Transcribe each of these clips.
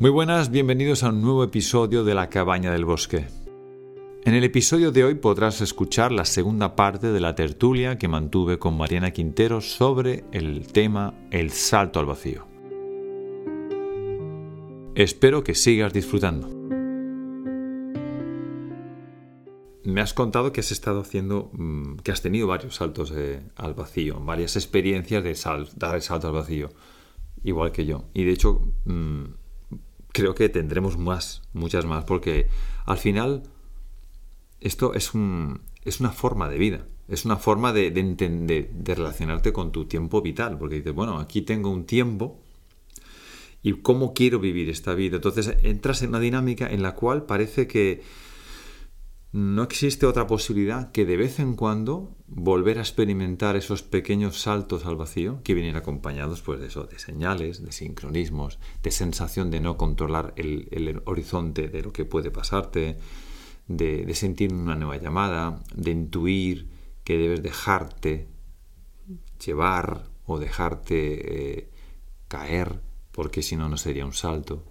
Muy buenas, bienvenidos a un nuevo episodio de La Cabaña del Bosque. En el episodio de hoy podrás escuchar la segunda parte de la tertulia que mantuve con Mariana Quintero sobre el tema El salto al vacío. Espero que sigas disfrutando. Me has contado que has estado haciendo, mm, que has tenido varios saltos al vacío, varias experiencias de dar el salto al vacío, igual que yo. Y de hecho, mm, creo que tendremos más, muchas más, porque al final esto es, un, es una forma de vida, es una forma de, de, entender, de relacionarte con tu tiempo vital, porque dices, bueno, aquí tengo un tiempo y cómo quiero vivir esta vida. Entonces entras en una dinámica en la cual parece que no existe otra posibilidad que de vez en cuando volver a experimentar esos pequeños saltos al vacío que vienen acompañados pues de eso, de señales, de sincronismos, de sensación de no controlar el, horizonte de lo que puede pasarte, de, sentir una nueva llamada, de intuir que debes dejarte llevar o dejarte eh, caer, porque si no, no sería un salto.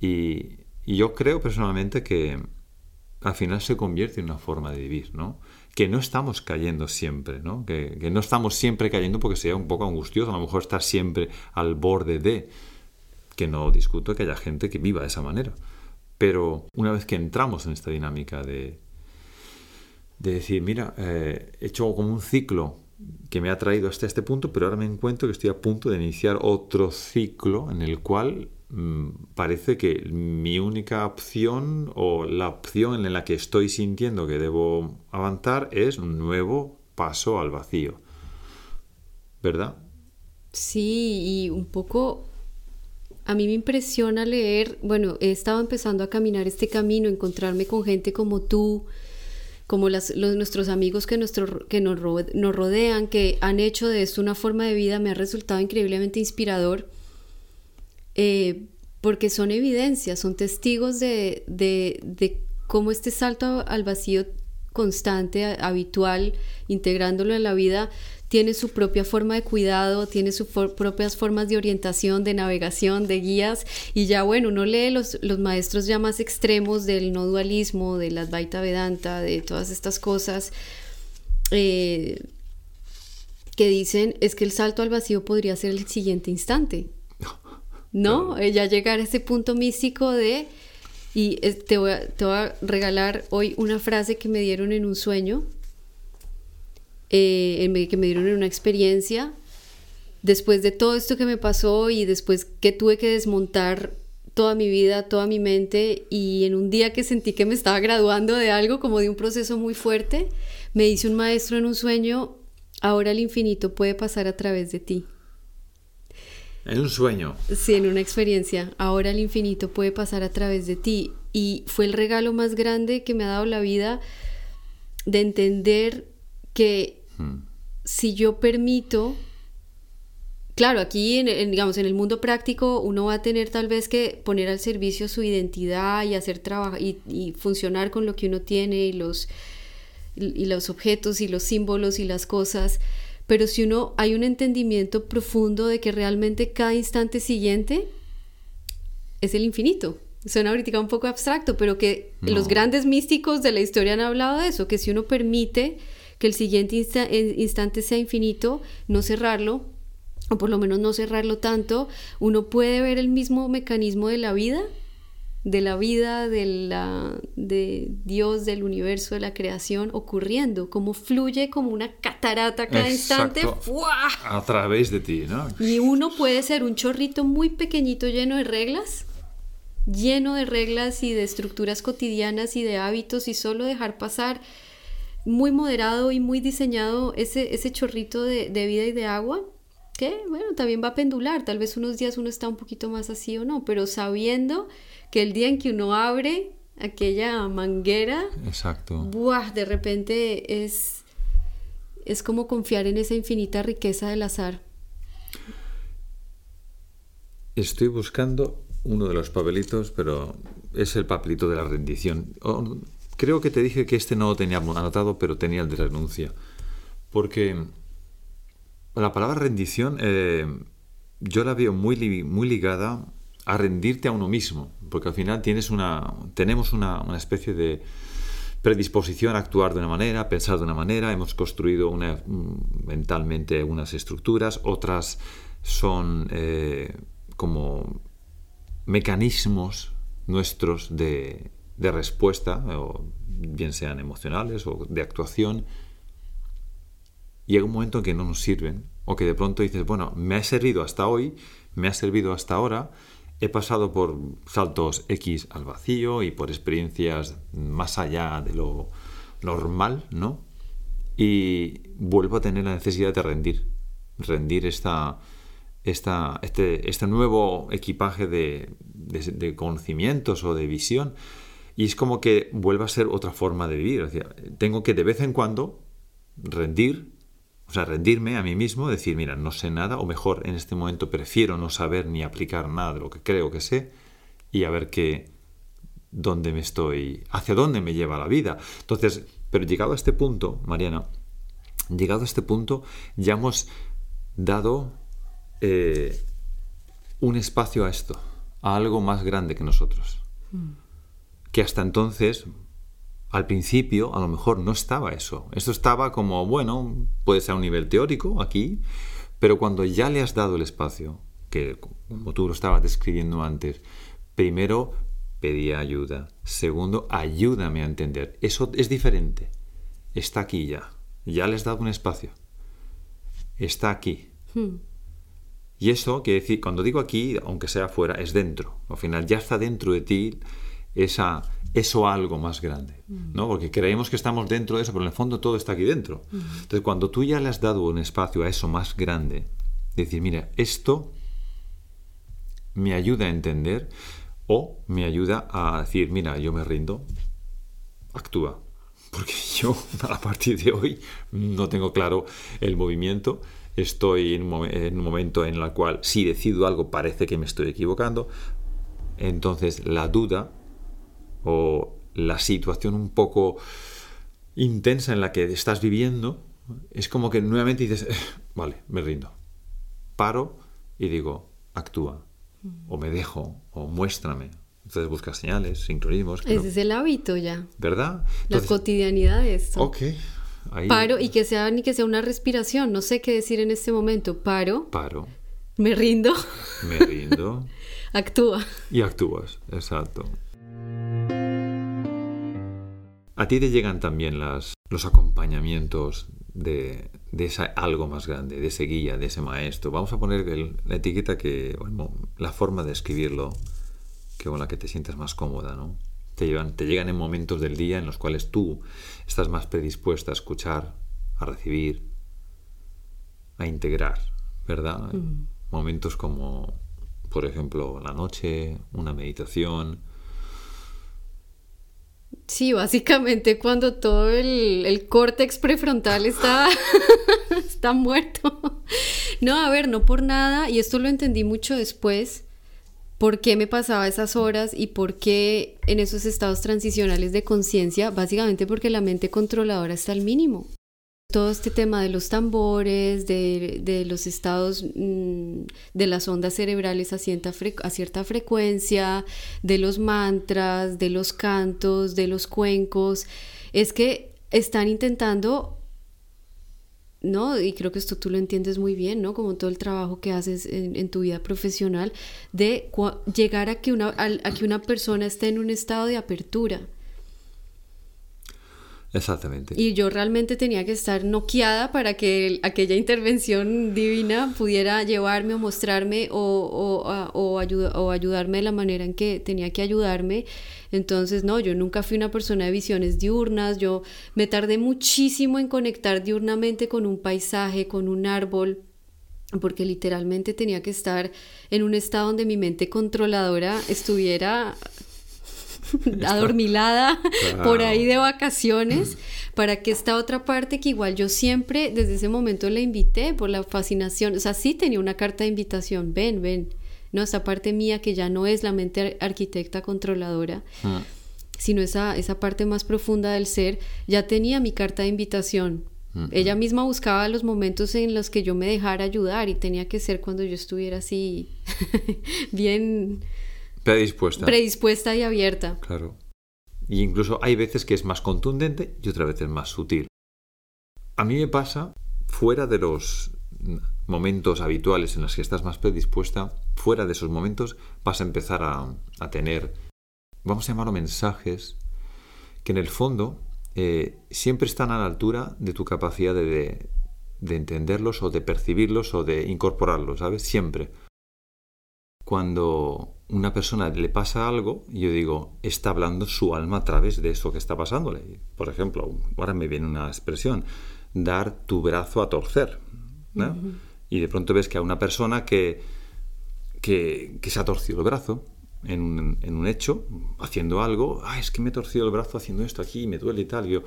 y yo creo personalmente que al final se convierte en una forma de vivir, ¿no? Que no estamos cayendo siempre, ¿no? Que, no estamos siempre cayendo porque sería un poco angustioso, a lo mejor estar siempre al borde de, que no discuto que haya gente que viva de esa manera. Pero una vez que entramos en esta dinámica de, de decir, mira, eh, he hecho como un ciclo que me ha traído hasta este punto, pero ahora me encuentro que estoy a punto de iniciar otro ciclo en el cual parece que mi única opción o la opción en la que estoy sintiendo que debo avanzar es un nuevo paso al vacío. ¿Verdad? Sí, y un poco a mí me impresiona leer, bueno, he estado empezando a caminar este camino, encontrarme con gente como tú, como los, nuestros amigos que, nuestro, que nos rodean, que han hecho de esto una forma de vida, me ha resultado increíblemente inspirador eh, porque son evidencias, son testigos de, cómo este salto al vacío constante, habitual, integrándolo en la vida, tiene su propia forma de cuidado, tiene sus propias formas de orientación, de navegación, de guías, y ya bueno, uno lee los, los maestros ya más extremos del no dualismo, de la Advaita Vedanta, de todas estas cosas, eh, que dicen es que el salto al vacío podría ser el siguiente instante. ¿No? Ya llegar a ese punto místico de, y te voy, a, te voy, a, regalar hoy una frase que me dieron en un sueño, eh, que me dieron en una experiencia, después de todo esto que me pasó y después que tuve que desmontar toda mi vida, toda mi mente y en un día que sentí que me estaba graduando de algo, como de un proceso muy fuerte, me dice un maestro en un sueño, ahora el infinito puede pasar a través de ti. En un sueño. Sí, en una experiencia. Ahora el infinito puede pasar a través de ti. Y fue el regalo más grande que me ha dado la vida de entender que hmm. si yo permito, claro, aquí en, digamos en el mundo práctico uno va a tener tal vez que poner al servicio su identidad y hacer trabajo y, y funcionar con lo que uno tiene y los y los objetos y los símbolos y las cosas pero si uno hay un entendimiento profundo de que realmente cada instante siguiente es el infinito. Suena ahorita un poco abstracto, pero que los grandes místicos de la historia han hablado de eso, que si uno permite que el siguiente instante sea infinito, no cerrarlo, o por lo menos no cerrarlo tanto, uno puede ver el mismo mecanismo de la vida de la vida, de, la, de Dios, del universo, de la creación ocurriendo, como fluye como una catarata cada instante a través de ti, ¿no? Y uno puede ser un chorrito muy pequeñito lleno de reglas, lleno de reglas y de estructuras cotidianas y de hábitos y solo dejar pasar muy moderado y muy diseñado ese, ese chorrito de, de vida y de agua que bueno, también va a pendular, tal vez unos días uno está un poquito más así o no, pero sabiendo que el día en que uno abre aquella manguera, Exacto. ¡buah! de repente es, es como confiar en esa infinita riqueza del azar. Estoy buscando uno de los papelitos, pero es el papelito de la rendición. creo que te dije que este no lo tenía anotado, pero tenía el de renuncia. Porque la palabra rendición eh, yo la veo muy, muy ligada a rendirte a uno mismo, porque al final tienes una, tenemos una, una especie de predisposición a actuar de una manera, a pensar de una manera, hemos construido una, mentalmente unas estructuras, otras son eh, como mecanismos nuestros de, de respuesta, o bien sean emocionales o de actuación, llega un momento en que no nos sirven, o que de pronto dices, bueno, me ha servido hasta hoy, me ha servido hasta ahora, he pasado por saltos X al vacío y por experiencias más allá de lo normal, ¿no? Y vuelvo a tener la necesidad de rendir, rendir esta, esta, este, este nuevo equipaje de, de, conocimientos o de visión. Y es como que vuelve a ser otra forma de vivir. tengo que de vez en cuando rendir o sea, rendirme a mí mismo, decir, mira, no sé nada, o mejor, en este momento prefiero no saber ni aplicar nada de lo que creo que sé, y a ver qué, dónde me estoy, hacia dónde me lleva la vida. Entonces, pero llegado a este punto, Mariana, llegado a este punto, ya hemos dado eh, un espacio a esto, a algo más grande que nosotros. Mm. Que hasta entonces al principio a lo mejor no estaba eso. Esto estaba como, bueno, puede ser a un nivel teórico aquí, pero cuando ya le has dado el espacio, que como tú lo estabas describiendo antes, primero pedía ayuda, segundo, ayúdame a entender. Eso es diferente. Está aquí ya. Ya le has dado un espacio. Está aquí. Hmm. Y eso quiere decir, cuando digo aquí, aunque sea afuera, es dentro. Al final ya está dentro de ti esa, eso algo más grande, ¿no? Porque creemos que estamos dentro de eso, pero en el fondo todo está aquí dentro. Entonces, cuando tú ya le has dado un espacio a eso más grande, decir, mira, esto me ayuda a entender o me ayuda a decir, mira, yo me rindo, actúa. Porque yo a partir de hoy no tengo claro el movimiento, estoy en un, en un momento en el cual si decido algo parece que me estoy equivocando, entonces la duda o la situación un poco intensa en la que estás viviendo, es como que nuevamente dices, eh, vale, me rindo. Paro y digo, actúa, o me dejo, o muéstrame. Entonces buscas señales, sincronismos. Ese es el hábito ya. ¿Verdad? la cotidianidad es esto. Ok. Paro y que sea ni que sea una respiración, no sé qué decir en este momento. Paro. Paro. Me rindo. Me rindo. Actúa. Y actúas, exacto. A ti te llegan también las, los acompañamientos de, de esa algo más grande, de ese guía, de ese maestro. Vamos a poner la etiqueta que, bueno, la forma de escribirlo que con la que te sientes más cómoda, ¿no? Te, llevan, te llegan en momentos del día en los cuales tú estás más predispuesta a escuchar, a recibir, a integrar, ¿verdad? Mm. Momentos como, por ejemplo, la noche, una meditación, Sí, básicamente cuando todo el, el córtex prefrontal está, está muerto. No, a ver, no por nada, y esto lo entendí mucho después, por qué me pasaba esas horas y por qué en esos estados transicionales de conciencia, básicamente porque la mente controladora está al mínimo todo este tema de los tambores, de, los estados mm, de las ondas cerebrales a cierta, a cierta, frecuencia, de los mantras, de los cantos, de los cuencos, es que están intentando, ¿no? Y creo que esto tú lo entiendes muy bien, ¿no? Como todo el trabajo que haces en, tu vida profesional, de llegar a que, una, a que una persona esté en un estado de apertura Exactamente. Y yo realmente tenía que estar noqueada para que aquella intervención divina pudiera llevarme o mostrarme o, o, o, ayudarme de la manera en que tenía que ayudarme. Entonces, no, yo nunca fui una persona de visiones diurnas, yo me tardé muchísimo en conectar diurnamente con un paisaje, con un árbol, porque literalmente tenía que estar en un estado donde mi mente controladora estuviera adormilada por ahí de vacaciones, para que esta otra parte que igual yo siempre desde ese momento la invité por la fascinación, o sea, sí tenía una carta de invitación, ven, ven, no, esta parte mía que ya no es la mente arquitecta controladora. Mm. sino esa, esa parte más profunda del ser, ya tenía mi carta de invitación, ella misma buscaba los momentos en los que yo me dejara ayudar y tenía que ser cuando yo estuviera así bien predispuesta. predispuesta y abierta. Claro. Y incluso hay veces que es más contundente y otras veces más sutil. A mí me pasa, fuera de los momentos habituales en los que estás más predispuesta, fuera de esos momentos vas a empezar a, a tener, vamos a llamarlo mensajes, que en el fondo eh, siempre están a la altura de tu capacidad de, de, entenderlos o de percibirlos o de incorporarlos, ¿sabes? Siempre. Cuando una persona le pasa algo, yo digo, está hablando su alma a través de eso que está pasándole. Por ejemplo, ahora me viene una expresión, dar tu brazo a torcer. ¿no? Y de pronto ves que a una persona que, que, que se ha torcido el brazo, en un, en un, hecho, haciendo algo, ah, es que me he torcido el brazo haciendo esto aquí, me duele y tal. Yo,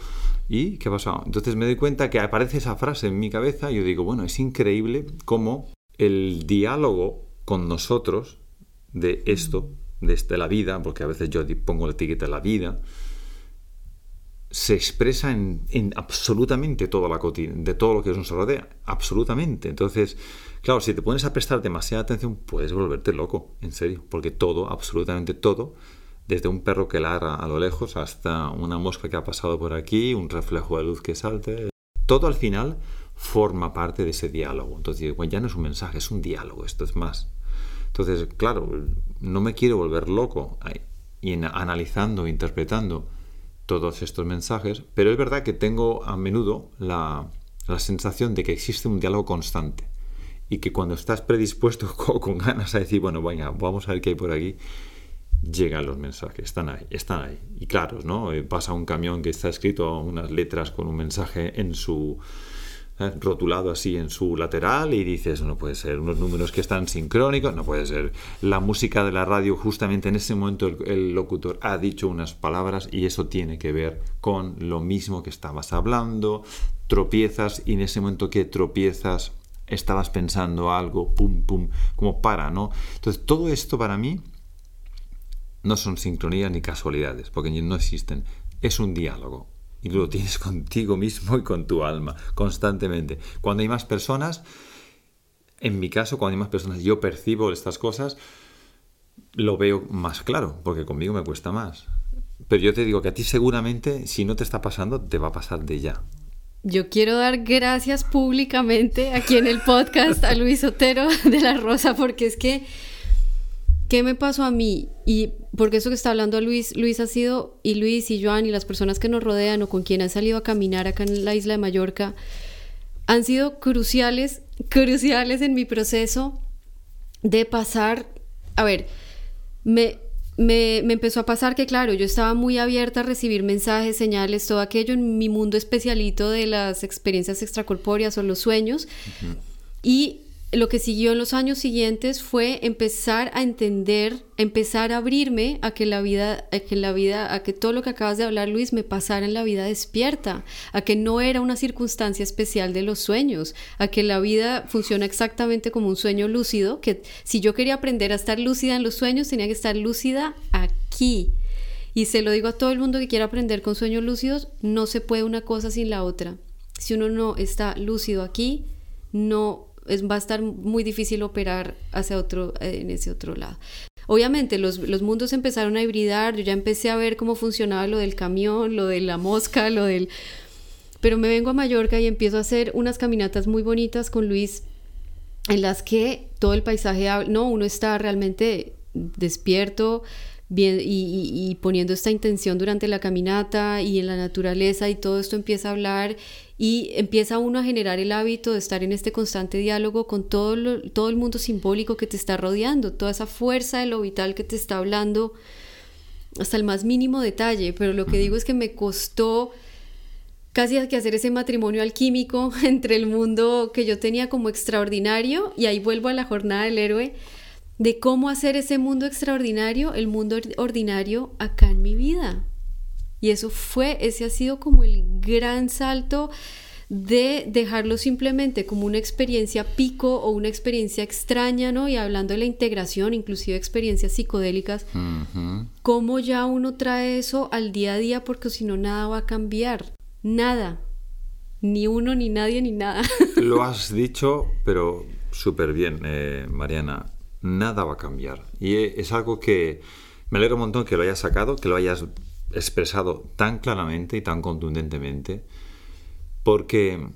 ¿Y qué ha pasado? Entonces me doy cuenta que aparece esa frase en mi cabeza y yo digo, bueno, es increíble cómo el diálogo con nosotros de esto, de, de la vida, porque a veces yo pongo la etiqueta de la vida, se expresa en, en absolutamente toda la de todo lo que nos rodea, absolutamente. Entonces, Claro, si te pones a prestar demasiada atención, puedes volverte loco, en serio, porque todo, absolutamente todo, desde un perro que ladra a lo lejos hasta una mosca que ha pasado por aquí, un reflejo de luz que salte, todo al final forma parte de ese diálogo. Entonces, bueno, ya no es un mensaje, es un diálogo, esto es más. Entonces, claro, no me quiero volver loco y analizando, interpretando todos estos mensajes, pero es verdad que tengo a menudo la, la sensación de que existe un diálogo constante y que cuando estás predispuesto con, ganas a decir, bueno, venga, vamos a ver qué hay por aquí, llegan los mensajes, están ahí, están ahí. Y claros, ¿no? Eh, pasa un camión que está escrito unas letras con un mensaje en su rotulado así en su lateral y dices, no puede ser, unos números que están sincrónicos, no puede ser. La música de la radio, justamente en ese momento el, el locutor ha dicho unas palabras y eso tiene que ver con lo mismo que estabas hablando, tropiezas y en ese momento que tropiezas estabas pensando algo, pum, pum, como para, ¿no? Entonces, todo esto para mí no son sincronías ni casualidades, porque no existen. Es un diálogo. Y lo tienes contigo mismo y con tu alma, constantemente. Cuando hay más personas, en mi caso, cuando hay más personas, yo percibo estas cosas, lo veo más claro, porque conmigo me cuesta más. Pero yo te digo que a ti seguramente, si no te está pasando, te va a pasar de ya. Yo quiero dar gracias públicamente aquí en el podcast a Luis Otero de la Rosa, porque es que, ¿qué me pasó a mí? Y porque eso que está hablando Luis, Luis ha sido, y Luis y Joan y las personas que nos rodean o con quien han salido a caminar acá en la isla de Mallorca, han sido cruciales, cruciales en mi proceso de pasar, a ver, me, me, empezó a pasar que, claro, yo estaba muy abierta a recibir mensajes, señales, todo aquello en mi mundo especialito de las experiencias extracorpóreas o los sueños. Y lo que siguió en los años siguientes fue empezar a entender, empezar a abrirme a que la vida, a que la vida, a que todo lo que acabas de hablar, Luis, me pasara en la vida despierta, a que no era una circunstancia especial de los sueños, a que la vida funciona exactamente como un sueño lúcido, que si yo quería aprender a estar lúcida en los sueños, tenía que estar lúcida aquí. Y se lo digo a todo el mundo que quiera aprender con sueños lúcidos, no se puede una cosa sin la otra. Si uno no está lúcido aquí, no va a estar muy difícil operar hacia otro, eh, en ese otro lado. Obviamente los, mundos empezaron a hibridar, yo ya empecé a ver cómo funcionaba lo del camión, lo de la mosca, lo del... Pero me vengo a Mallorca y empiezo a hacer unas caminatas muy bonitas con Luis en las que todo el paisaje, no, uno está realmente despierto, y, poniendo esta intención durante la caminata y en la naturaleza y todo esto empieza a hablar y empieza uno a generar el hábito de estar en este constante diálogo con todo, todo el mundo simbólico que te está rodeando, toda esa fuerza de lo vital que te está hablando hasta el más mínimo detalle, pero lo que digo es que me costó casi que hacer ese matrimonio alquímico entre el mundo que yo tenía como extraordinario y ahí vuelvo a la jornada del héroe de cómo hacer ese mundo extraordinario, el mundo ordinario acá en mi vida. Y eso fue, ese ha sido como el gran salto de dejarlo simplemente como una experiencia pico o una experiencia extraña, ¿no? Y hablando de la integración, inclusive experiencias psicodélicas, cómo ya uno trae eso al día a día porque si no nada va a cambiar, nada, ni uno, ni nadie, ni nada. Lo has dicho, pero súper bien, eh, Mariana nada va a cambiar. Y es algo que me alegro un montón que lo hayas sacado, que lo hayas expresado tan claramente y tan contundentemente, porque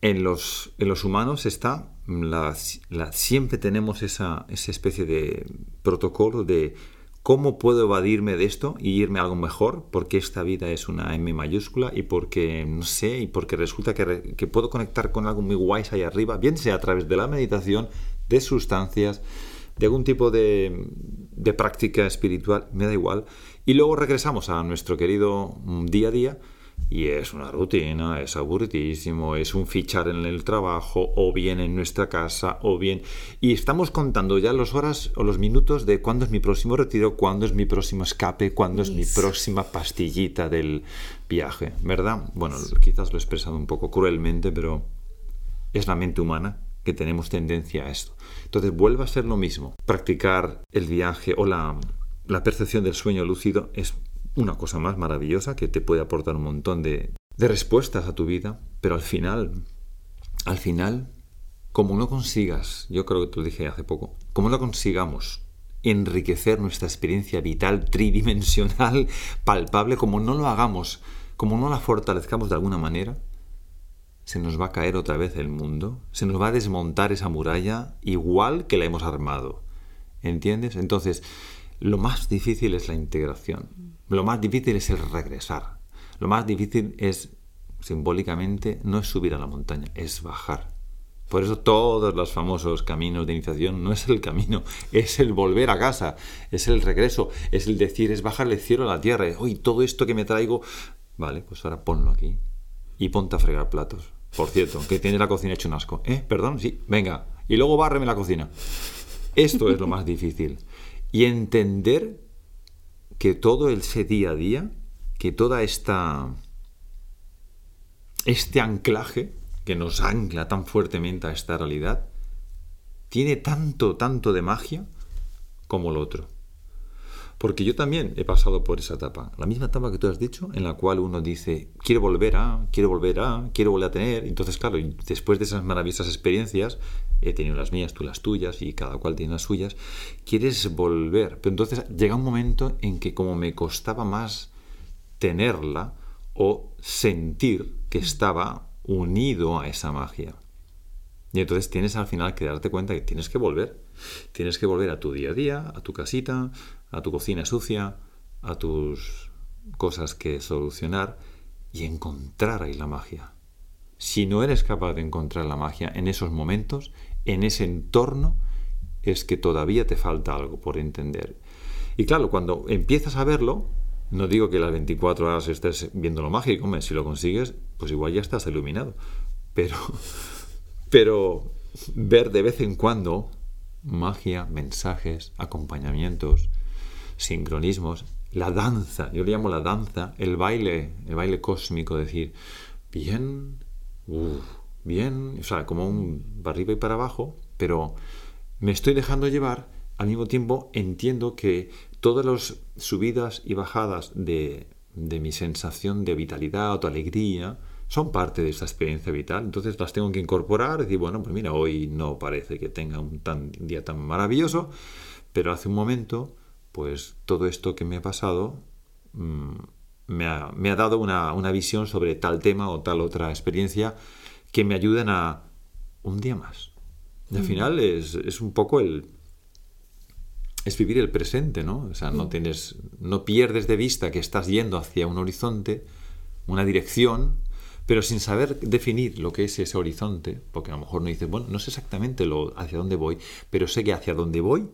en los, en los humanos está, la, siempre tenemos esa, esa especie de protocolo de ¿Cómo puedo evadirme de esto y irme a algo mejor? Porque esta vida es una M mayúscula y porque, no sé, y porque resulta que, puedo conectar con algo muy guay ahí arriba, bien sea a través de la meditación, de sustancias, de algún tipo de, de práctica espiritual, me da igual. Y luego regresamos a nuestro querido mm, día a día y es una rutina, es aburridísimo, es un fichar en el trabajo o bien en nuestra casa o bien... Y estamos contando ya las horas o los minutos de cuándo es mi próximo retiro, cuándo es mi próximo escape, cuándo es mi próxima pastillita del viaje, ¿verdad? Bueno, quizás lo he expresado un poco cruelmente, pero es la mente humana que tenemos tendencia a esto. Entonces vuelve a ser lo mismo. Practicar el viaje o la, la percepción del sueño lúcido es una cosa más maravillosa que te puede aportar un montón de, respuestas a tu vida, pero al final, al final, como no consigas, yo creo que te lo dije hace poco, como no consigamos enriquecer nuestra experiencia vital tridimensional, palpable, como no lo hagamos, como no la fortalezcamos de alguna manera, se nos va a caer otra vez el mundo, se nos va a desmontar esa muralla igual que la hemos armado. ¿Entiendes? Entonces, lo más difícil es la integración. Lo más difícil es el regresar. Lo más difícil es, simbólicamente, no es subir a la montaña, es bajar. Por eso todos los famosos caminos de iniciación no es el camino, es el volver a casa, es el regreso, es el decir, es bajar el cielo a la tierra. Hoy todo esto que me traigo, vale, pues ahora ponlo aquí y ponte a fregar platos. Por cierto, que tiene la cocina hecho un asco. ¿Eh? Perdón, sí, venga. Y luego bárreme la cocina. Esto es lo más difícil y entender que todo ese día a día, que toda esta este anclaje que nos ancla tan fuertemente a esta realidad, tiene tanto, tanto de magia como lo otro. Porque yo también he pasado por esa etapa, la misma etapa que tú has dicho, en la cual uno dice, quiero volver a, quiero volver a, quiero volver a tener. Entonces, claro, después de esas maravillosas experiencias, he tenido las mías, tú las tuyas y cada cual tiene las suyas, quieres volver. Pero entonces llega un momento en que como me costaba más tenerla o sentir que estaba unido a esa magia. Y entonces tienes al final que darte cuenta que tienes que volver. Tienes que volver a tu día a día, a tu casita, a tu cocina sucia, a tus cosas que solucionar y encontrar ahí la magia. Si no eres capaz de encontrar la magia en esos momentos, en ese entorno, es que todavía te falta algo por entender. Y claro, cuando empiezas a verlo, no digo que las 24 horas estés viendo lo mágico, si lo consigues, pues igual ya estás iluminado. Pero, pero ver de vez en cuando magia, mensajes, acompañamientos, sincronismos, la danza, yo le llamo la danza, el baile, el baile cósmico, decir, bien, bien, o sea, como un para arriba y para abajo, pero me estoy dejando llevar, al mismo tiempo entiendo que todas las subidas y bajadas de, de mi sensación de vitalidad o alegría son parte de esta experiencia vital, entonces las tengo que incorporar, decir, bueno, pues mira, hoy no parece que tenga un día tan maravilloso, pero hace un momento pues todo esto que me ha pasado mm, me, ha, dado una, visión sobre tal tema o tal otra experiencia que me ayuden a un día más. Y al mm. final es, un poco el... Es vivir el presente, ¿no? O sea, no mm. tienes... No pierdes de vista que estás yendo hacia un horizonte, una dirección, pero sin saber definir lo que es ese horizonte, porque a lo mejor no dices, bueno, no sé exactamente lo, hacia dónde voy, pero sé que hacia dónde voy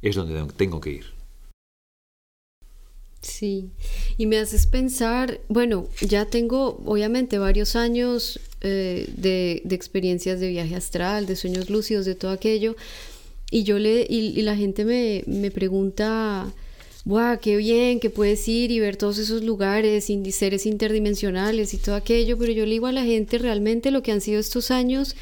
es donde tengo que ir. Sí, y me haces pensar, bueno, ya tengo obviamente varios años eh, de, experiencias de viaje astral, de sueños lúcidos, de todo aquello, y yo le, y, la gente me, me pregunta, ¡guau, qué bien que puedes ir y ver todos esos lugares, seres interdimensionales y todo aquello! Pero yo le digo a la gente realmente lo que han sido estos años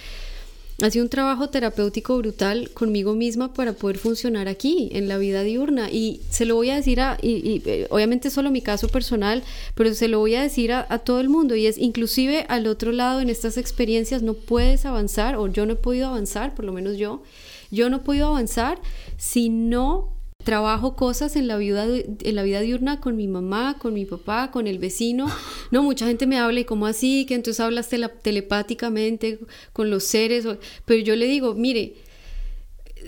ha sido un trabajo terapéutico brutal conmigo misma para poder funcionar aquí, en la vida diurna. Y se lo voy a decir a, y, eh, obviamente solo mi caso personal, pero se lo voy a decir a, a, todo el mundo. Y es, inclusive al otro lado, en estas experiencias no puedes avanzar, o yo no he podido avanzar, por lo menos yo, yo no he podido avanzar si no trabajo cosas en la, vida, en la vida diurna con mi mamá, con mi papá, con el vecino. No, mucha gente me habla y como así, que entonces hablas telepáticamente con los seres, pero yo le digo, mire,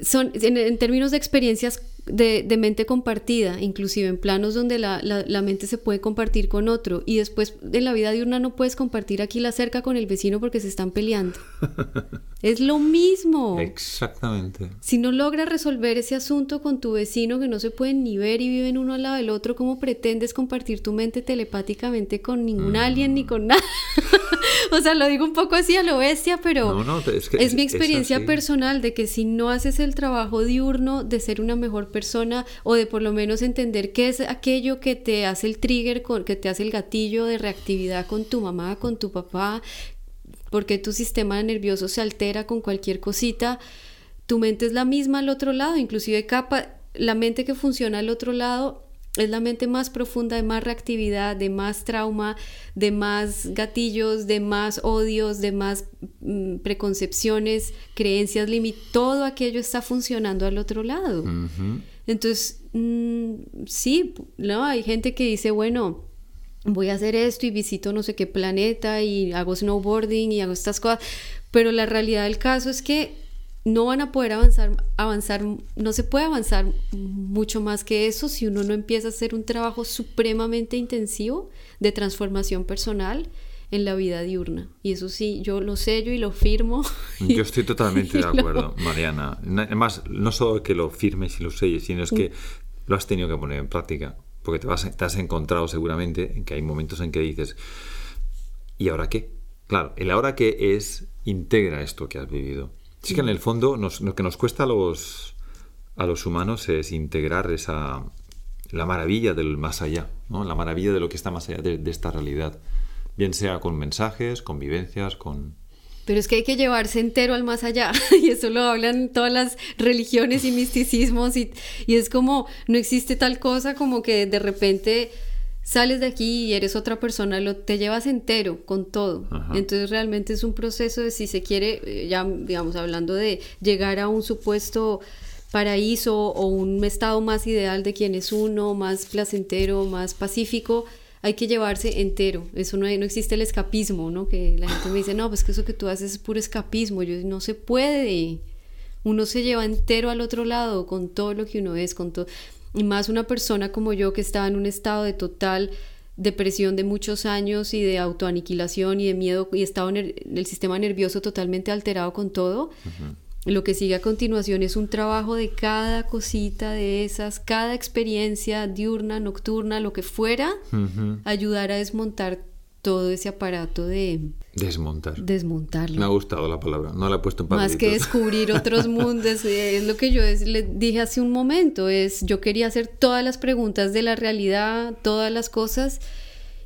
son en, términos de experiencias de, de, mente compartida, inclusive en planos donde la, la, mente se puede compartir con otro y después en la vida diurna no puedes compartir aquí la cerca con el vecino porque se están peleando. es lo mismo. Exactamente. Si no logras resolver ese asunto con tu vecino que no se pueden ni ver y viven uno al lado del otro, ¿cómo pretendes compartir tu mente telepáticamente con ningún alien ni con nada? o sea, lo digo un poco así a lo bestia, pero es, mi experiencia personal de que si no haces el trabajo diurno de ser una mejor persona o de por lo menos entender qué es aquello que te hace el trigger, que te hace el gatillo de reactividad con tu mamá, con tu papá, porque tu sistema nervioso se altera con cualquier cosita, tu mente es la misma al otro lado, inclusive capa, la mente que funciona al otro lado es la mente más profunda, de más reactividad, de más trauma, de más gatillos, de más odios, de más mm, preconcepciones, creencias, límites. Todo aquello está funcionando al otro lado. Entonces, mm, sí, no, hay gente que dice, bueno, voy a hacer esto y visito no sé qué planeta y hago snowboarding y hago estas cosas. Pero la realidad del caso es que no van a poder avanzar, avanzar, no se puede avanzar mucho más que eso si uno no empieza a hacer un trabajo supremamente intensivo de transformación personal en la vida diurna. Y eso sí, yo lo sello y lo firmo. Yo estoy totalmente de acuerdo, Mariana. Además, no solo que lo firmes y lo selles, sino es que lo has tenido que poner en práctica. Porque te, vas, te has encontrado seguramente en que hay momentos en que dices, ¿y ahora qué? Claro, el ahora qué es integra esto que has vivido Sí que en el fondo lo que nos cuesta a los, humanos es integrar esa, la maravilla del más allá, la maravilla de lo que está más allá de, esta realidad, bien sea con mensajes, con vivencias, con... Pero es que hay que llevarse entero al más allá, y eso lo hablan todas las religiones y misticismos, y, y es como, no existe tal cosa como que de repente sales de aquí y eres otra persona, lo, te llevas entero con todo. Entonces realmente es un proceso de si se quiere, eh, ya digamos, hablando de llegar a un supuesto paraíso o un estado más ideal de quien es uno, más placentero, más pacífico, hay que llevarse entero. Eso no, no existe el escapismo, ¿no? Que la gente me dice, no, pues que eso que tú haces es puro escapismo. Yo no se puede. Uno se lleva entero al otro lado con todo lo que uno es, con todo y más una persona como yo que estaba en un estado de total depresión de muchos años y de autoaniquilación y de miedo y estaba en el, sistema nervioso totalmente alterado con todo. Lo que sigue a continuación es un trabajo de cada cosita de esas, cada experiencia diurna, nocturna, lo que fuera, ayudar a desmontar todo ese aparato de... Desmontar. Desmontarlo. Me ha gustado la palabra, no la he puesto en Más que descubrir otros mundos, eh, es lo que yo le dije hace un momento, es yo quería hacer todas las preguntas de la realidad, todas las cosas,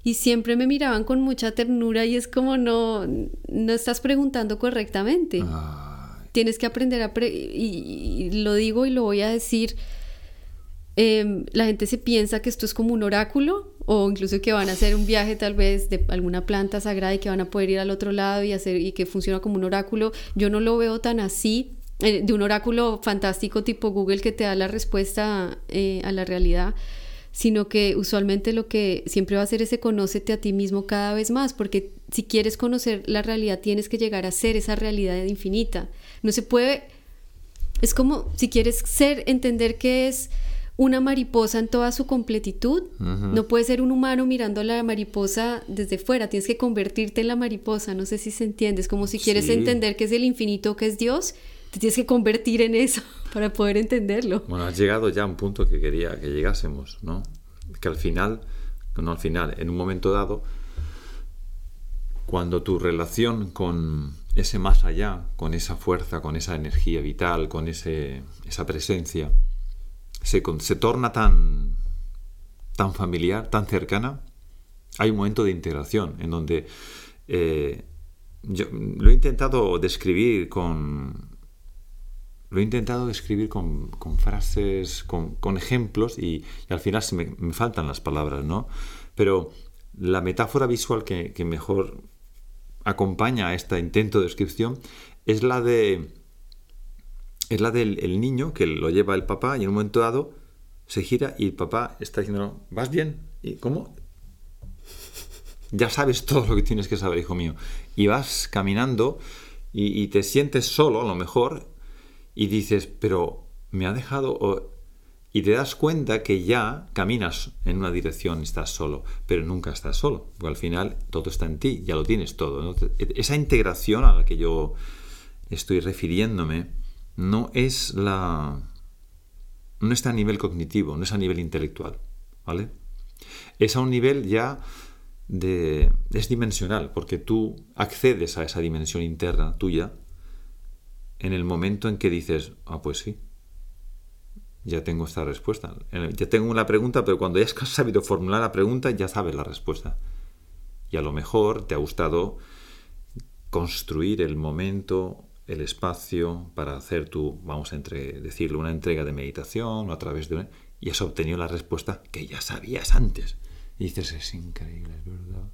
y siempre me miraban con mucha ternura y es como no, no estás preguntando correctamente. Tienes que aprender a... y, lo digo y lo voy a decir, em, la gente se piensa que esto es como un oráculo o incluso que van a hacer un viaje tal vez de alguna planta sagrada y que van a poder ir al otro lado y hacer y que funciona como un oráculo. Yo no lo veo tan así, eh, de un oráculo fantástico tipo Google que te da la respuesta eh, a la realidad, sino que usualmente lo que siempre va a hacer es conócete a ti mismo cada vez más, porque si quieres conocer la realidad tienes que llegar a ser esa realidad infinita. No se puede, es como si quieres ser, entender qué es una mariposa en toda su completitud. No puede ser un humano mirando a la mariposa desde fuera, tienes que convertirte en la mariposa, no sé si se entiende, es como si quieres entender qué es el infinito, qué es Dios, te tienes que convertir en eso para poder entenderlo. Bueno, has llegado ya a un punto que quería que llegásemos, ¿no? Que al final, no al final, en un momento dado, cuando tu relación con ese más allá, con esa fuerza, con esa energía vital, con ese, esa presencia, se, se torna tan, tan familiar, tan cercana, hay un momento de integración en donde eh, lo he intentado describir con, lo he intentado describir con, frases, con, ejemplos y, al final se me, faltan las palabras, ¿no? Pero la metáfora visual que, mejor acompaña a este intento de descripción es la de es la del niño que lo lleva el papá y en un momento dado se gira y el papá está diciendo, ¿vas bien? ¿Y cómo? Ya sabes todo lo que tienes que saber, hijo mío. Y vas caminando y, te sientes solo, a lo mejor, y dices, pero me ha dejado... Y te das cuenta que ya caminas en una dirección estás solo, pero nunca estás solo, porque al final todo está en ti, ya lo tienes todo. Esa integración a la que yo estoy refiriéndome no es la... no está a nivel cognitivo, no es a nivel intelectual, ¿vale? Es a un nivel ya de... es dimensional, porque tú accedes a esa dimensión interna tuya en el momento en que dices, ah, pues sí, ya tengo esta respuesta. Ya tengo una pregunta, pero cuando ya has sabido formular la pregunta, ya sabes la respuesta. Y a lo mejor te ha gustado construir el momento, el espacio para hacer tu, vamos a entre, decirlo, una entrega de meditación o a través de... y has obtenido la respuesta que ya sabías antes. Y dices, es increíble, es verdad.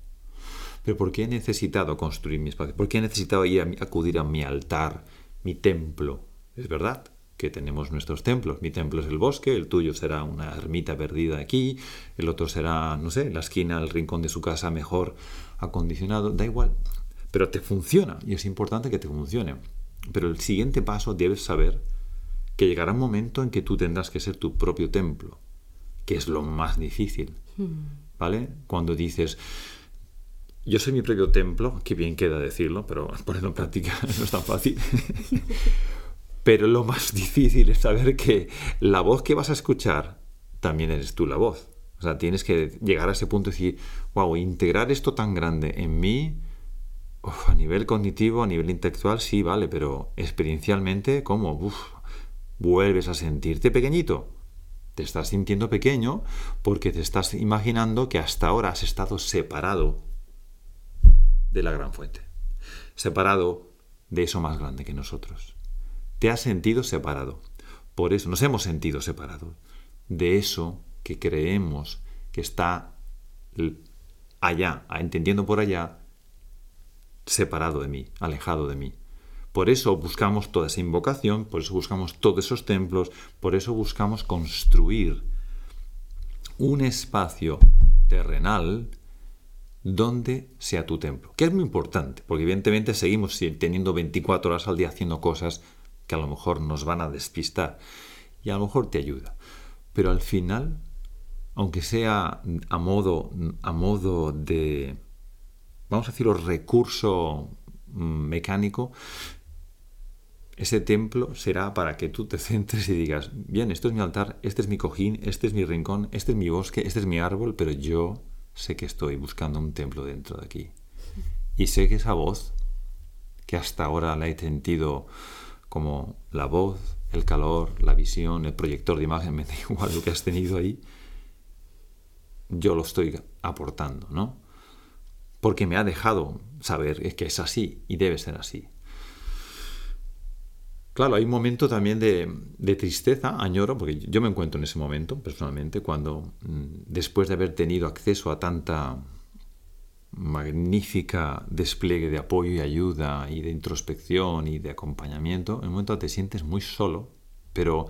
Pero ¿por qué he necesitado construir mi espacio? ¿Por qué he necesitado ir a, acudir a mi altar? mi templo. Es verdad que tenemos nuestros templos. Mi templo es el bosque, el tuyo será una ermita perdida aquí, el otro será, no sé, la esquina, el rincón de su casa mejor acondicionado. Da igual. Pero te funciona y es importante que te funcione. Pero el siguiente paso debes saber que llegará un momento en que tú tendrás que ser tu propio templo, que es lo más difícil. Hmm. ¿Vale? Cuando dices, yo soy mi propio templo, que bien queda decirlo, pero ponerlo en práctica no es tan fácil. pero lo más difícil es saber que la voz que vas a escuchar también eres tú la voz. O sea, tienes que llegar a ese punto y decir, wow, integrar esto tan grande en mí, a nivel cognitivo, a nivel intelectual, sí, vale, pero experiencialmente, ¿cómo? Vuelves a sentirte pequeñito. Te estás sintiendo pequeño porque te estás imaginando que hasta ahora has estado separado de la gran fuente, separado de eso más grande que nosotros. Te has sentido separado. Por eso nos hemos sentido separados de eso que creemos que está allá, entendiendo por allá, separado de mí, alejado de mí. Por eso buscamos toda esa invocación, por eso buscamos todos esos templos, por eso buscamos construir un espacio terrenal donde sea tu templo, que es muy importante, porque evidentemente seguimos teniendo 24 horas al día haciendo cosas que a lo mejor nos van a despistar y a lo mejor te ayuda. Pero al final, aunque sea a modo, a modo de, vamos a decirlo, recurso mm, mecánico, ese templo será para que tú te centres y digas, bien, esto es mi altar, este es mi cojín, este es mi rincón, este es mi bosque, este es mi árbol, pero yo sé que estoy buscando un templo dentro de aquí. Y sé que esa voz, que hasta ahora la he sentido como la voz, el calor, la visión, el proyector de imagen, me da igual lo que has tenido ahí, yo lo estoy aportando, ¿no? Porque me ha dejado saber que es así y debe ser así. Claro, hay un momento también de, tristeza, añoro, porque yo me encuentro en ese momento personalmente, cuando mm, después de haber tenido acceso a tanta magnífica despliegue de apoyo y ayuda y de introspección y de acompañamiento, en un momento te sientes muy solo, pero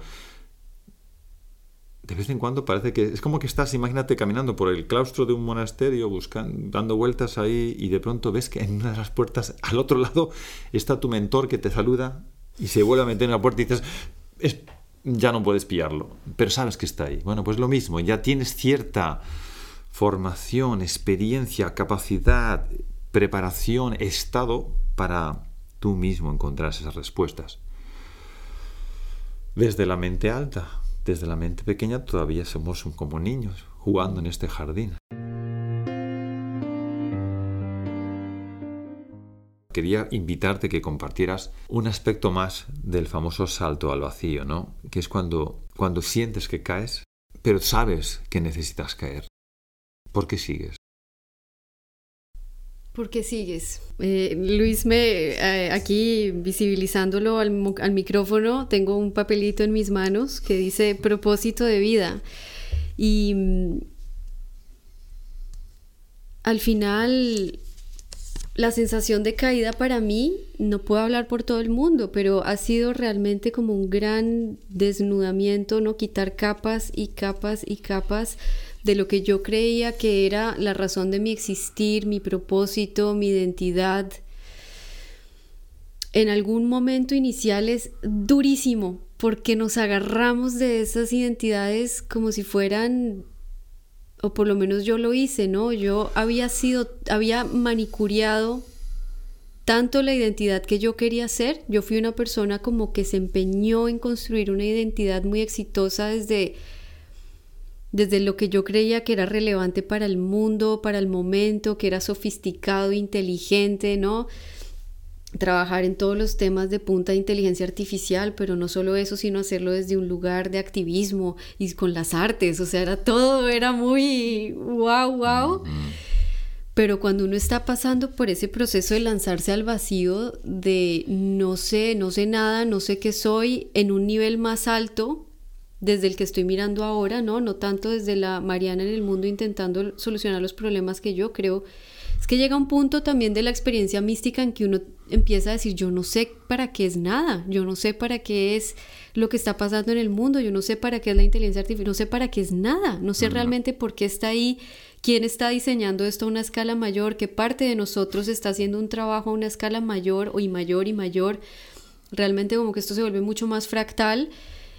de vez en cuando parece que es como que estás, imagínate, caminando por el claustro de un monasterio, buscando, dando vueltas ahí y de pronto ves que en una de las puertas al otro lado está tu mentor que te saluda y se vuelve a meter en la puerta y dices, ya no puedes pillarlo, pero sabes que está ahí. Bueno, pues lo mismo, ya tienes cierta formación, experiencia, capacidad, preparación, estado para tú mismo encontrar esas respuestas. Desde la mente alta, desde la mente pequeña todavía somos como niños jugando en este jardín. Quería invitarte que compartieras un aspecto más del famoso salto al vacío, ¿no? Que es cuando, cuando sientes que caes, pero sabes que necesitas caer. ¿Por qué sigues? ¿Por qué sigues? Eh, Luis, me eh, aquí visibilizándolo al, al, micrófono, tengo un papelito en mis manos que dice propósito de vida. Y mm, al final, la sensación de caída para mí, no puedo hablar por todo el mundo, pero ha sido realmente como un gran desnudamiento, no quitar capas y capas y capas de lo que yo creía que era la razón de mi existir, mi propósito, mi identidad. En algún momento inicial es durísimo porque nos agarramos de esas identidades como si fueran, o por lo menos yo lo hice, ¿no? Yo había sido, había manicuriado tanto la identidad que yo quería ser. Yo fui una persona como que se empeñó en construir una identidad muy exitosa desde desde lo que yo creía que era relevante para el mundo, para el momento, que era sofisticado, inteligente, ¿no? Trabajar en todos los temas de punta de inteligencia artificial, pero no solo eso, sino hacerlo desde un lugar de activismo y con las artes, o sea, era todo, era muy wow, wow. Pero cuando uno está pasando por ese proceso de lanzarse al vacío, de no sé, no sé nada, no sé qué soy, en un nivel más alto, desde el que estoy mirando ahora, ¿no? No tanto desde la Mariana en el mundo intentando solucionar los problemas que yo creo. Es que llega un punto también de la experiencia mística en que uno empieza a decir, yo no sé para qué es nada, yo no sé para qué es lo que está pasando en el mundo, yo no sé para qué es la inteligencia artificial, no sé para qué es nada, no sé realmente por qué está ahí, quién está diseñando esto a una escala mayor, qué parte de nosotros está haciendo un trabajo a una escala mayor y mayor y mayor. Realmente como que esto se vuelve mucho más fractal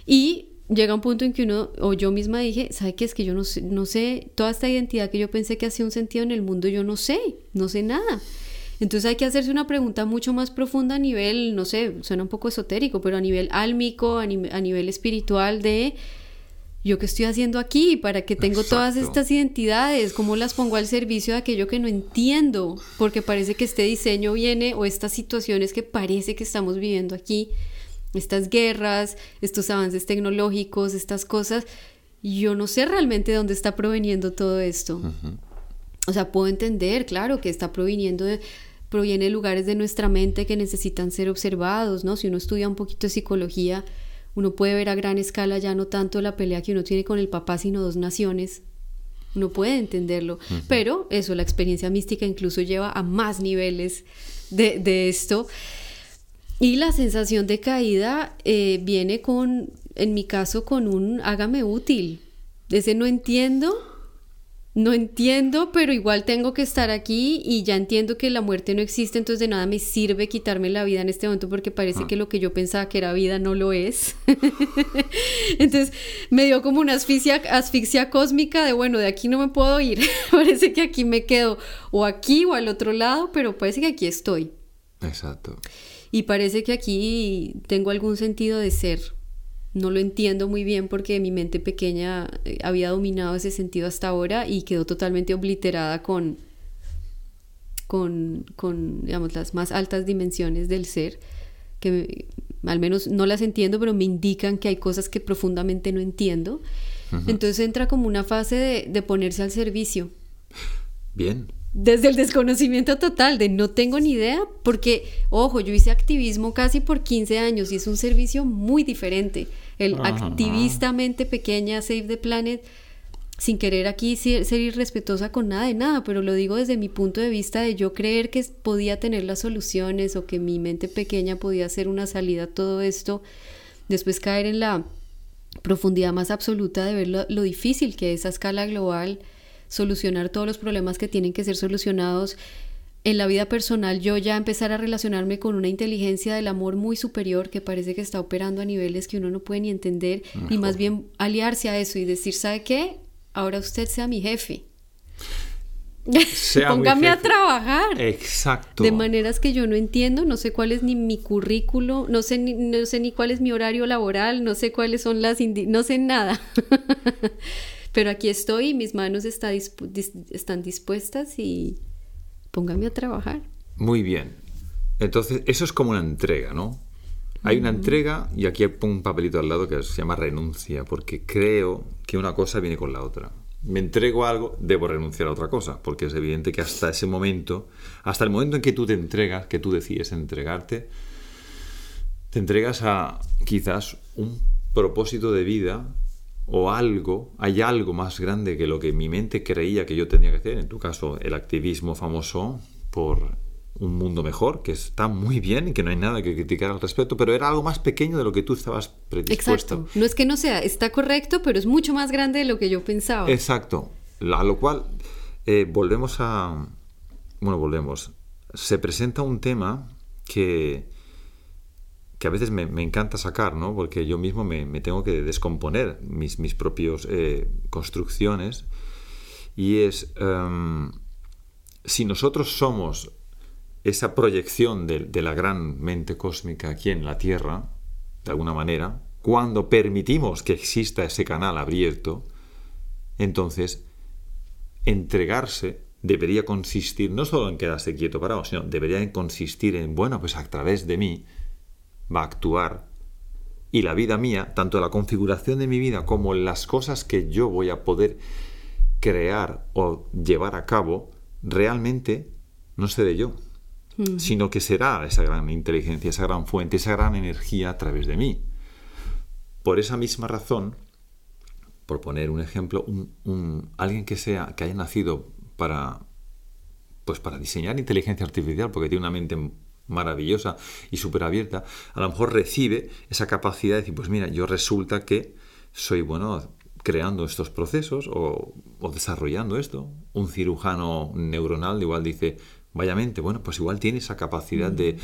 y llega un punto en que uno, o yo misma dije, ¿sabe qué? Es que yo no sé, no sé, toda esta identidad que yo pensé que hacía un sentido en el mundo, yo no sé, no sé nada. Entonces hay que hacerse una pregunta mucho más profunda a nivel, no sé, suena un poco esotérico, pero a nivel álmico, a, nivel espiritual de yo qué estoy haciendo aquí, para que tengo todas estas identidades, cómo las pongo al servicio de aquello que no entiendo, porque parece que este diseño viene o estas situaciones que parece que estamos viviendo aquí estas guerras, estos avances tecnológicos, estas cosas, yo no sé realmente de dónde está proveniendo todo esto. O sea, puedo entender, claro, que está proviniendo de, proviene de lugares de nuestra mente que necesitan ser observados, ¿no? Si uno estudia un poquito de psicología, uno puede ver a gran escala ya no tanto la pelea que uno tiene con el papá, sino dos naciones. Uno puede entenderlo, pero eso, la experiencia mística incluso lleva a más niveles de, de esto. Y la sensación de caída eh, viene con, en mi caso, con un hágame útil. Ese no entiendo, no entiendo, pero igual tengo que estar aquí y ya entiendo que la muerte no existe, entonces de nada me sirve quitarme la vida en este momento porque parece ah. que lo que yo pensaba que era vida no lo es. entonces me dio como una asfixia, asfixia cósmica de, bueno, de aquí no me puedo ir, parece que aquí me quedo o aquí o al otro lado, pero parece que aquí estoy. Exacto. Y parece que aquí tengo algún sentido de ser. No lo entiendo muy bien porque mi mente pequeña eh, había dominado ese sentido hasta ahora y quedó totalmente obliterada con, con, con digamos, las más altas dimensiones del ser, que al menos no las entiendo, pero me indican que hay cosas que profundamente no entiendo. Entonces entra como una fase de, de ponerse al servicio. Bien, desde el desconocimiento total, de no tengo ni idea, porque, ojo, yo hice activismo casi por 15 años y es un servicio muy diferente. El activista mente pequeña, Save the Planet, sin querer aquí ser, irrespetuosa con nada de nada, pero lo digo desde mi punto de vista de yo creer que podía tener las soluciones o que mi mente pequeña podía ser una salida a todo esto, después caer en la profundidad más absoluta de ver lo, difícil que es a escala global solucionar todos los problemas que tienen que ser solucionados en la vida personal, yo ya empezar a relacionarme con una inteligencia del amor muy superior que parece que está operando a niveles que uno no puede ni entender, y más bien aliarse a eso y decir, ¿sabe qué? Ahora usted sea mi jefe. Póngame a trabajar. Exacto. De maneras que yo no entiendo, no sé cuál es ni mi currículo, no sé ni, no sé ni cuál es mi horario laboral, no sé cuáles son las... no sé nada. Pero aquí estoy, mis manos están dispuestas y póngame a trabajar. Muy bien. Entonces, eso es como una entrega, ¿no? Hay una entrega y aquí pongo un papelito al lado que se llama renuncia, porque creo que una cosa viene con la otra. me entrego a algo, debo renunciar a otra cosa, porque es evidente que hasta ese momento, hasta el momento en que tú te entregas, que tú decides entregarte, te entregas a quizás un propósito de vida o algo, hay algo más grande que lo que mi mente creía que yo tenía que hacer, en tu caso el activismo famoso por un mundo mejor, que está muy bien y que no hay nada que criticar al respecto, pero era algo más pequeño de lo que tú estabas predispuesto. Exacto. No es que no sea, está correcto, pero es mucho más grande de lo que yo pensaba. Exacto. A lo cual eh, volvemos a... Bueno, volvemos. Se presenta un tema que, que a veces me, encanta sacar, ¿no? Porque yo mismo me, tengo que descomponer mis, mis propias eh, construcciones. Y es, em, si nosotros somos esa proyección de, la gran mente cósmica aquí en la Tierra, de alguna manera, cuando permitimos que exista ese canal abierto, entonces entregarse debería consistir no solo en quedarse quieto parado, sino debería consistir en, bueno, pues a través de mí va a actuar y la vida mía, tanto la configuración de mi vida como las cosas que yo voy a poder crear o llevar a cabo, realmente no seré yo, sino que será esa gran inteligencia, esa gran fuente, esa gran energía a través de mí. Por esa misma razón, por poner un ejemplo, un, alguien que sea que haya nacido para pues para diseñar inteligencia artificial, porque tiene una mente maravillosa y súper abierta, a lo mejor recibe esa capacidad de decir, pues mira, yo resulta que soy bueno creando estos procesos o, o desarrollando esto. Un cirujano neuronal igual dice, vaya mente, bueno, pues igual tiene esa capacidad de,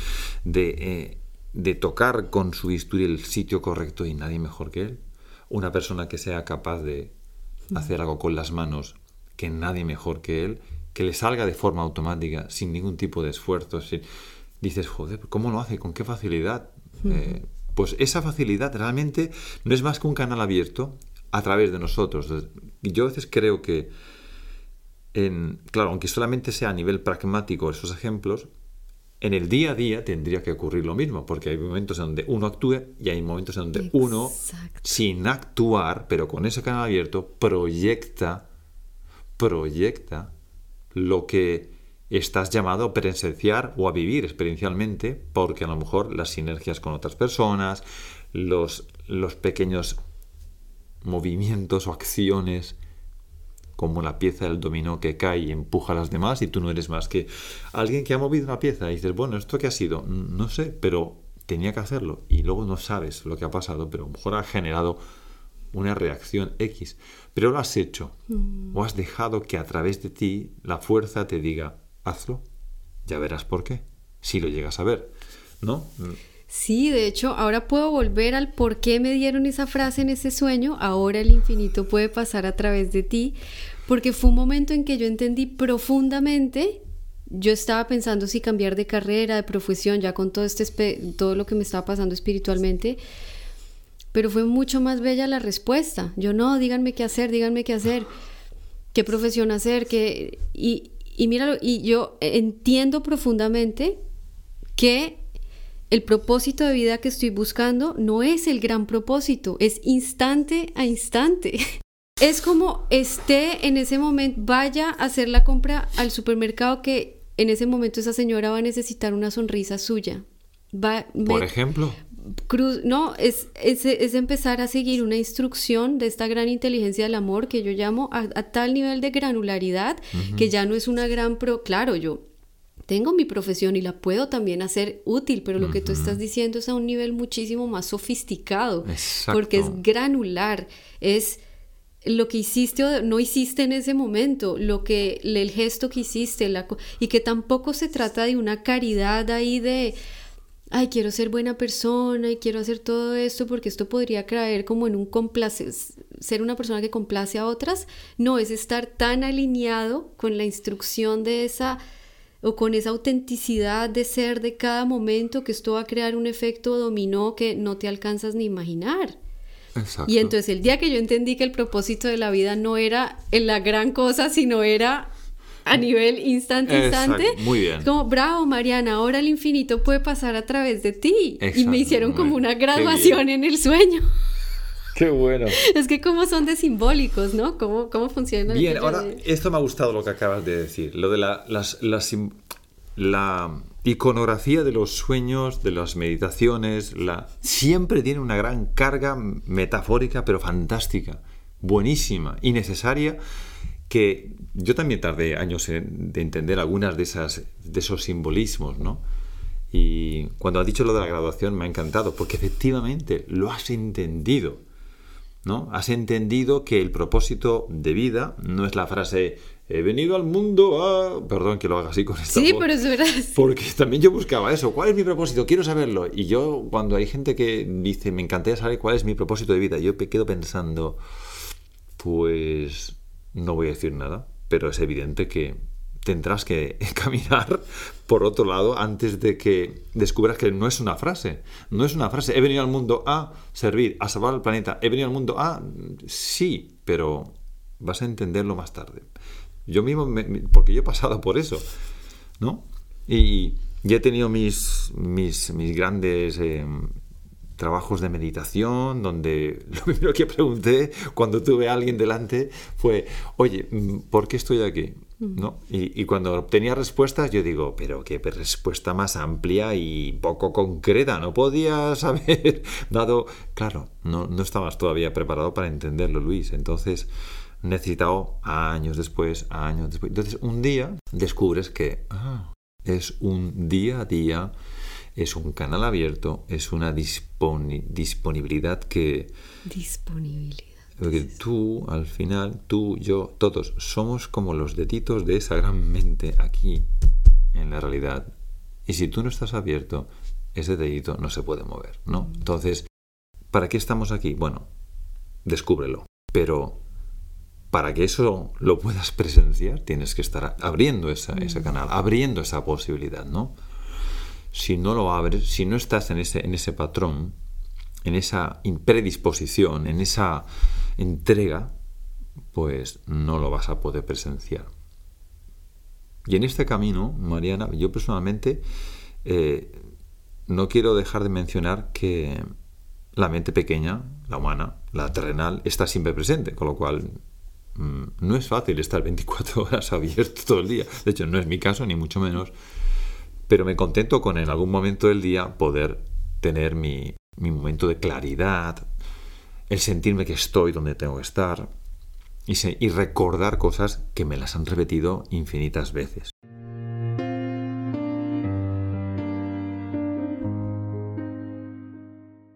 eh, de, tocar con su bisturí el sitio correcto y nadie mejor que él. Una persona que sea capaz de hacer algo con las manos que nadie mejor que él, que le salga de forma automática, sin ningún tipo de esfuerzo. Dices, joder, ¿cómo lo hace? ¿Con qué facilidad? Eh, pues esa facilidad realmente no es más que un canal abierto a través de nosotros. Yo a veces creo que claro, aunque solamente sea a nivel pragmático esos ejemplos, en el día a día tendría que ocurrir lo mismo, porque hay momentos en donde uno actúa y hay momentos en donde uno, sin actuar, pero con ese canal abierto, proyecta, proyecta lo que estás llamado a presenciar o a vivir experiencialmente, porque a lo mejor las sinergias con otras personas, los, los pequeños movimientos o acciones como la pieza del dominó que cae y empuja a las demás y tú no eres más que alguien que ha movido una pieza y dices, bueno, ¿esto qué ha sido? No sé, pero tenía que hacerlo y luego no sabes lo que ha pasado, pero a lo mejor ha generado una reacción X, pero lo has hecho mm. o has dejado que a través de ti la fuerza te diga, hazlo, ya verás por qué, si lo llegas a ver, ¿no? Sí, de hecho, ahora puedo volver al por qué me dieron esa frase en ese sueño, ahora el infinito puede pasar a través de ti, porque fue un momento en que yo entendí profundamente, yo estaba pensando si cambiar de carrera, de profesión, ya con todo, este, todo lo que me estaba pasando espiritualmente, pero fue mucho más bella la respuesta. Yo no, díganme qué hacer, díganme qué hacer, qué profesión hacer, qué... Y, y míralo, y yo entiendo profundamente que el propósito de vida que estoy buscando no es el gran propósito, es instante a instante. Es como esté en ese momento, vaya a hacer la compra al supermercado que en ese momento esa señora va a necesitar una sonrisa suya. Va, Por ejemplo. Cruz, no, es, es, empezar a seguir una instrucción de esta gran inteligencia del amor que yo llamo a, tal nivel de granularidad que ya no es una gran pro. Claro, yo tengo mi profesión y la puedo también hacer útil, pero lo que tú estás diciendo es a un nivel muchísimo más sofisticado, porque es granular, es lo que hiciste o no hiciste en ese momento, lo que el gesto que hiciste, la, y que tampoco se trata de una caridad ahí de ay, quiero ser buena persona y quiero hacer todo esto porque esto podría caer como en un complace, ser una persona que complace a otras. No, es estar tan alineado con la instrucción de esa o con esa autenticidad de ser de cada momento que esto va a crear un efecto dominó que no te alcanzas ni imaginar. Exacto. Y entonces el día que yo entendí que el propósito de la vida no era en la gran cosa, sino era a nivel instante, instante. Muy bien. Como, bravo, Mariana, ahora el infinito puede pasar a través de ti. y me hicieron como una graduación en el sueño. Qué bueno. Es que cómo son de simbólicos, ¿no? ¿Cómo, cómo funciona? Bien, ahora, esto me ha gustado lo que acabas de decir, lo de la, las, las, la iconografía de los sueños, de las meditaciones, la, siempre tiene una gran carga metafórica, pero fantástica, buenísima y necesaria, que yo también tardé años en de entender algunas de, esas, de esos simbolismos, ¿no? Y cuando has dicho lo de la graduación me ha encantado, porque efectivamente lo has entendido, ¿no? Has entendido que el propósito de vida no es la frase he venido al mundo a... Perdón que lo haga así con esta Sí, pero es verdad. Porque también yo buscaba eso. ¿Cuál es mi propósito? Quiero saberlo. Y yo, cuando hay gente que dice, me encantaría saber cuál es mi propósito de vida, yo me quedo pensando, pues no voy a decir nada, pero es evidente que tendrás que caminar por otro lado antes de que descubras que no es una frase. No es una frase. He venido al mundo a servir, a salvar al planeta. He venido al mundo a... Sí, pero vas a entenderlo más tarde. Yo mismo, porque yo he pasado por eso, ¿no? Y, ya he tenido mis, mis, mis grandes eh, trabajos de meditación, donde lo primero que pregunté cuando tuve a alguien delante fue, oye, mm, ¿por qué estoy aquí? ¿No? Y, y, cuando obtenía respuestas, yo digo, pero qué respuesta más amplia y poco concreta, no podías haber dado... Claro, no, no estabas todavía preparado para entenderlo, Luis. Entonces, necesitado años después, años después. Entonces, un día descubres que ah, es un día a día, es un canal abierto, es una disponibilidad que... Disponibilidad. Porque tú, al final, tú, yo, todos, somos como los deditos de esa gran mente aquí, en la realidad. Y si tú no estás abierto, ese dedito no se puede mover, ¿no? Entonces, ¿para qué estamos aquí? Bueno, descúbrelo. Pero para que eso lo puedas presenciar, tienes que estar abriendo ese mm. canal, abriendo esa posibilidad, ¿no? Si no lo abres, si no estás en ese, en ese patrón, en esa predisposición, en esa entrega, pues no lo vas a poder presenciar. Y en este camino, Mariana, yo personalmente eh, no quiero dejar de mencionar que la mente pequeña, la humana, la terrenal, está siempre presente, con lo cual Mm, no es fácil estar 24 horas abierto todo el día. De hecho, no es mi caso, ni mucho menos. Pero me contento con en algún momento del día poder tener mi, momento de claridad, el sentirme que estoy donde tengo que estar y, y recordar cosas que me las han repetido infinitas veces.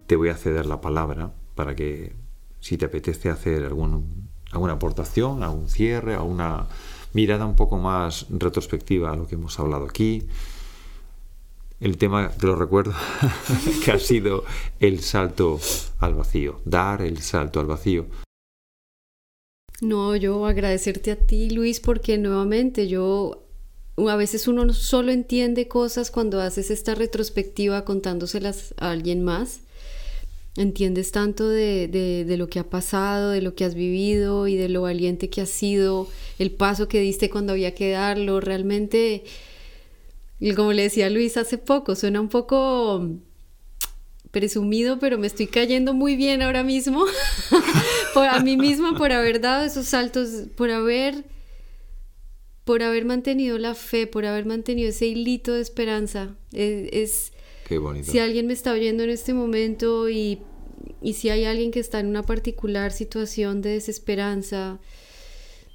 Te voy a ceder la palabra para que si te apetece hacer algún alguna aportación, a un cierre, a una mirada un poco más retrospectiva a lo que hemos hablado aquí. El tema, te lo recuerdo, que ha sido el salto al vacío, dar el salto al vacío. No, yo agradecerte a ti, Luis, porque nuevamente yo a veces uno solo entiende cosas cuando haces esta retrospectiva contándoselas a alguien más entiendes tanto de, de, lo que ha pasado, de lo que has vivido y de lo valiente que has sido, el paso que diste cuando había que darlo, realmente, como le decía Luis hace poco, suena un poco presumido, pero me estoy cayendo muy bien ahora mismo por a mí misma por haber dado esos saltos, por haber por haber mantenido la fe, por haber mantenido ese hilito de esperanza. es si alguien me está oyendo en este momento y, y si hay alguien que está en una particular situación de desesperanza,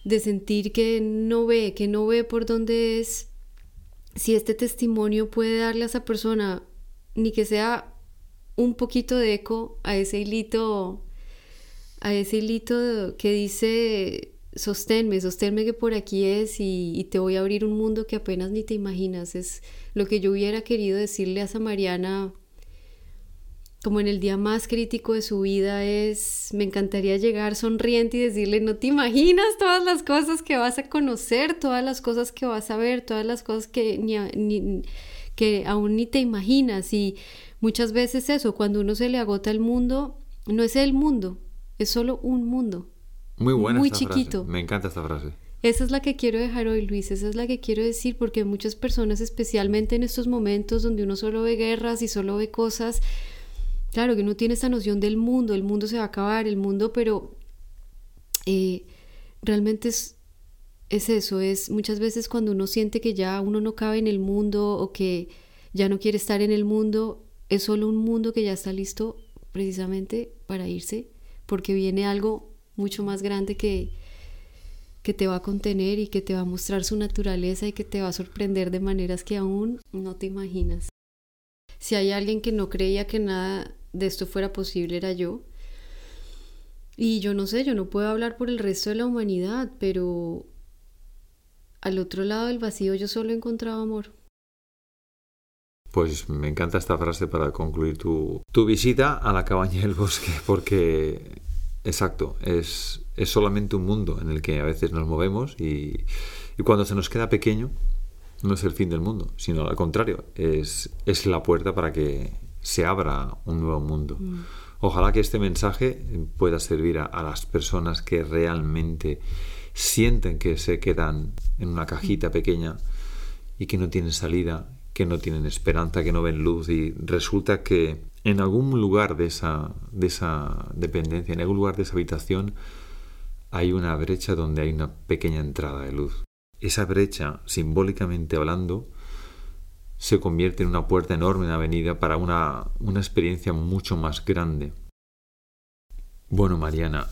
de sentir que no ve, que no ve por dónde es, si este testimonio puede darle a esa persona ni que sea un poquito de eco a ese hilito, a ese hilito que dice sosténme, sosténme que por aquí es y, te voy a abrir un mundo que apenas ni te imaginas. Es lo que yo hubiera querido decirle a esa Mariana como en el día más crítico de su vida es, me encantaría llegar sonriente y decirle, no te imaginas todas las cosas que vas a conocer, todas las cosas que vas a ver, todas las cosas que, ni, que aún ni te imaginas. Y muchas veces eso, cuando uno se le agota el mundo, no es el mundo, es solo un mundo. Muy buena. Muy chiquito. Me encanta esta frase. Esa es la que quiero dejar hoy, Luis, esa es la que quiero decir, porque muchas personas, especialmente en estos momentos donde uno solo ve guerras y solo ve cosas, claro que uno tiene esta noción del mundo, el mundo se va a acabar, el mundo, pero eh, realmente es, es eso, es muchas veces cuando uno siente que ya uno no cabe en el mundo o que ya no quiere estar en el mundo, es solo un mundo que ya está listo precisamente para irse, porque viene algo mucho más grande que, que te va a contener y que te va a mostrar su naturaleza y que te va a sorprender de maneras que aún no te imaginas. Si hay alguien que no creía que nada de esto fuera posible, era yo. Y yo no sé, yo no puedo hablar por el resto de la humanidad, pero al otro lado del vacío yo solo he encontrado amor. Pues me encanta esta frase para concluir tu, tu visita a la cabaña del bosque, porque exacto, es, es, solamente un mundo en el que a veces nos movemos y, y, cuando se nos queda pequeño no es el fin del mundo, sino al contrario, es, es la puerta para que se abra un nuevo mundo. Mm. Ojalá que este mensaje pueda servir a, a, las personas que realmente sienten que se quedan en una cajita pequeña y que no tienen salida, que no tienen esperanza, que no ven luz y resulta que en algún lugar de esa, de esa dependencia, en algún lugar de esa habitación, hay una brecha donde hay una pequeña entrada de luz. Esa brecha, simbólicamente hablando, se convierte en una puerta enorme en avenida para una, una experiencia mucho más grande. Bueno, Mariana,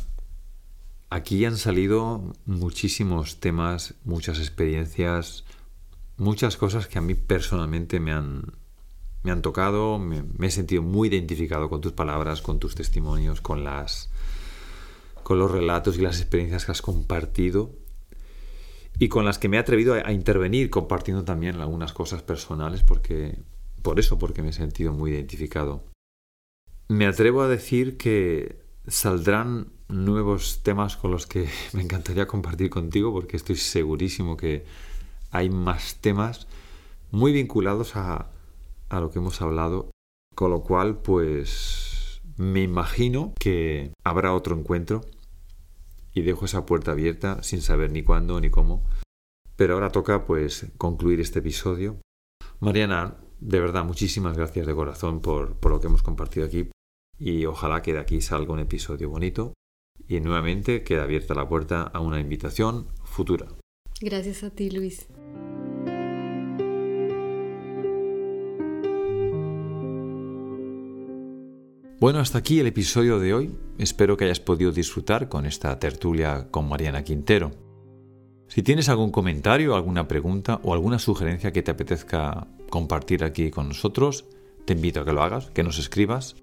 aquí han salido muchísimos temas, muchas experiencias, muchas cosas que a mí personalmente me han, me han tocado, me, he sentido muy identificado con tus palabras, con tus testimonios, con las con los relatos y las experiencias que has compartido y con las que me he atrevido a, intervenir compartiendo también algunas cosas personales porque por eso porque me he sentido muy identificado. Me atrevo a decir que saldrán nuevos temas con los que me encantaría compartir contigo porque estoy segurísimo que hay más temas muy vinculados a, a lo que hemos hablado, con lo cual pues me imagino que habrá otro encuentro y dejo esa puerta abierta sin saber ni cuándo ni cómo. Pero ahora toca pues concluir este episodio. Mariana, de verdad, muchísimas gracias de corazón por, por lo que hemos compartido aquí y ojalá que de aquí salga un episodio bonito y nuevamente queda abierta la puerta a una invitación futura. Gracias a ti, Luis. Bueno, hasta aquí el episodio de hoy. Espero que hayas podido disfrutar con esta tertulia con Mariana Quintero. Si tienes algún comentario, alguna pregunta o alguna sugerencia que te apetezca compartir aquí con nosotros, te invito a que lo hagas, que nos escribas.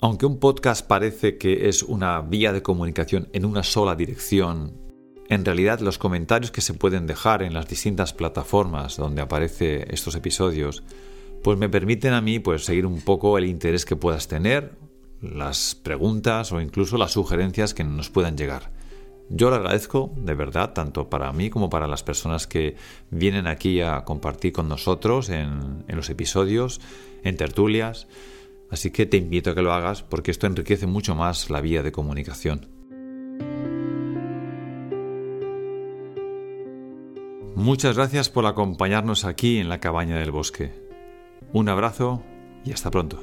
Aunque un podcast parece que es una vía de comunicación en una sola dirección, en realidad los comentarios que se pueden dejar en las distintas plataformas donde aparecen estos episodios pues me permiten a mí pues seguir un poco el interés que puedas tener, las preguntas o incluso las sugerencias que nos puedan llegar. Yo lo agradezco de verdad, tanto para mí como para las personas que vienen aquí a compartir con nosotros en, en los episodios, en tertulias. Así que te invito a que lo hagas porque esto enriquece mucho más la vía de comunicación. Muchas gracias por acompañarnos aquí en la cabaña del bosque. Un abrazo y hasta pronto.